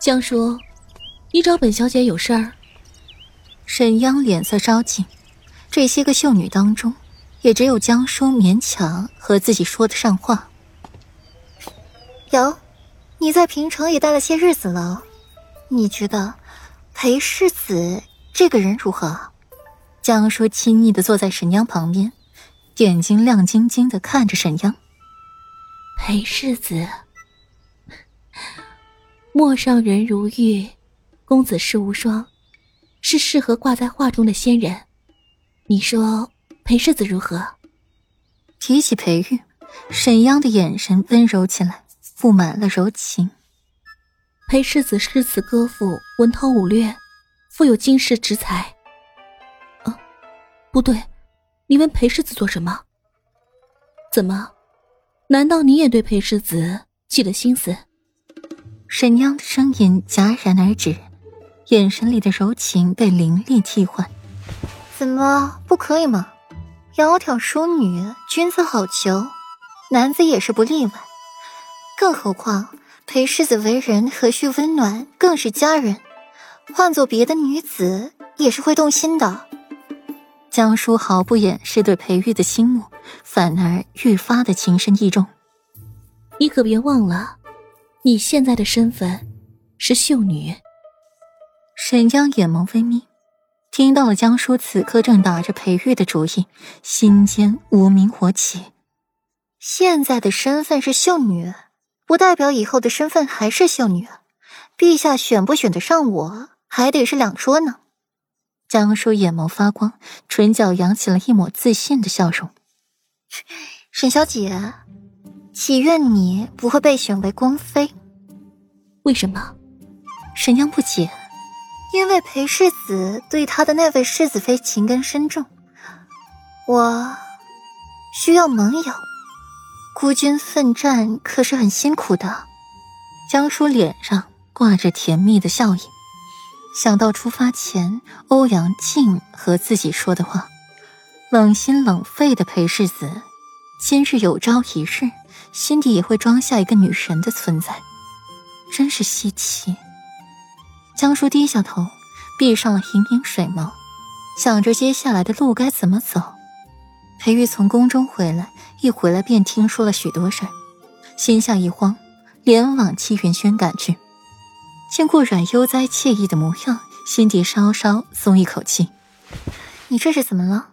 江叔，你找本小姐有事儿？沈央脸色稍紧，这些个秀女当中，也只有江叔勉强和自己说得上话。有，你在平城也待了些日子了，你觉得裴世子这个人如何？江叔亲昵的坐在沈央旁边，眼睛亮晶晶的看着沈央。裴世子，陌上人如玉，公子世无双，是适合挂在画中的仙人。你说裴世子如何？提起裴玉，沈央的眼神温柔起来，布满了柔情。裴世子诗词歌赋，文韬武略，富有经世之才。啊，不对，你问裴世子做什么？怎么？难道你也对裴世子起了心思？沈央的声音戛然而止，眼神里的柔情被凌厉替换。怎么不可以吗？窈窕淑女，君子好逑，男子也是不例外。更何况裴世子为人和煦温暖，更是佳人，换做别的女子也是会动心的。江叔毫不掩饰对裴玉的倾慕。反而愈发的情深意重。你可别忘了，你现在的身份是秀女。沈江眼眸微眯，听到了江叔此刻正打着裴玉的主意，心间无名火起。现在的身份是秀女，不代表以后的身份还是秀女。陛下选不选得上我，还得是两说呢。江叔眼眸发光，唇角扬起了一抹自信的笑容。沈小姐，祈愿你不会被选为宫妃。为什么？沈央不解。因为裴世子对他的那位世子妃情根深重，我需要盟友。孤军奋战可是很辛苦的。江叔脸上挂着甜蜜的笑意，想到出发前欧阳靖和自己说的话。冷心冷肺的裴世子，今日有朝一日，心底也会装下一个女神的存在，真是稀奇。江叔低下头，闭上了盈盈水眸，想着接下来的路该怎么走。裴玉从宫中回来，一回来便听说了许多事儿，心下一慌，连往七云轩赶去。见顾阮悠哉惬意的模样，心底稍稍松一口气。你这是怎么了？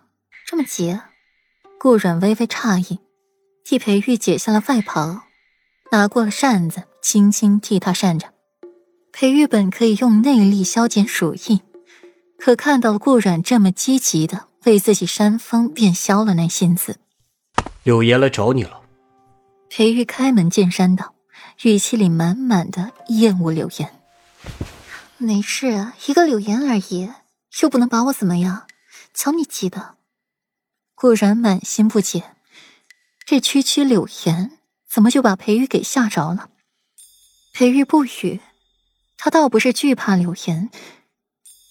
这么急，顾阮微微诧异，替裴玉解下了外袍，拿过了扇子，轻轻替他扇着。裴玉本可以用内力消减暑意，可看到了顾阮这么积极的为自己扇风，便消了那心思。柳岩来找你了。裴玉开门见山道，语气里满满的厌恶。柳岩，没事，一个柳岩而已，又不能把我怎么样。瞧你急的。顾然满心不解，这区区柳岩怎么就把裴玉给吓着了？裴玉不语，他倒不是惧怕柳岩，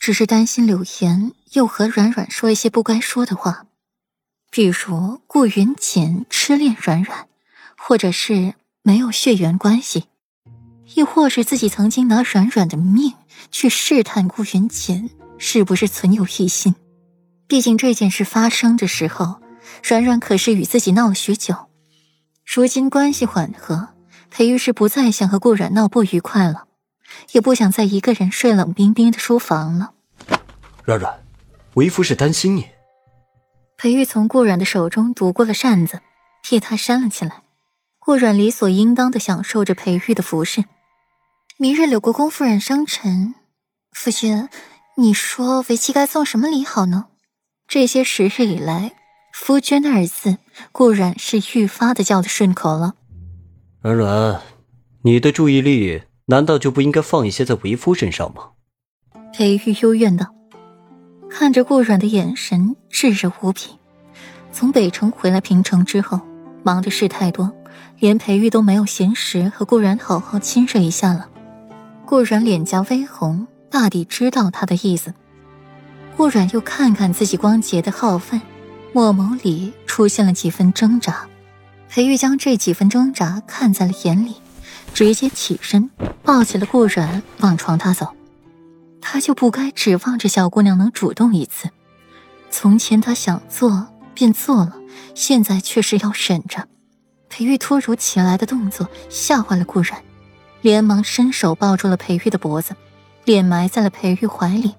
只是担心柳岩又和软软说一些不该说的话，比如顾云锦痴恋软软，或者是没有血缘关系，亦或是自己曾经拿软软的命去试探顾云锦是不是存有异心。毕竟这件事发生的时候，软软可是与自己闹了许久。如今关系缓和，裴玉是不再想和顾软闹不愉快了，也不想再一个人睡冷冰冰的书房了。软软，为夫是担心你。裴玉从顾软的手中夺过了扇子，替他扇了起来。顾软理所应当的享受着裴玉的服侍。明日柳国公夫人生辰，夫君，你说为妻该送什么礼好呢？这些时日以来，“夫君”二字固然是愈发的叫得顺口了。软软，你的注意力难道就不应该放一些在为夫身上吗？裴玉幽怨道，看着顾软的眼神炙热无比。从北城回来平城之后，忙的事太多，连裴玉都没有闲时和顾软好好亲热一下了。顾软脸颊微红，大抵知道他的意思。顾软又看看自己光洁的皓腕，墨眸里出现了几分挣扎。裴玉将这几分挣扎看在了眼里，直接起身抱起了顾然往床榻走。他就不该指望着小姑娘能主动一次。从前他想做便做了，现在却是要忍着。裴玉突如其来的动作吓坏了顾然，连忙伸手抱住了裴玉的脖子，脸埋在了裴玉怀里。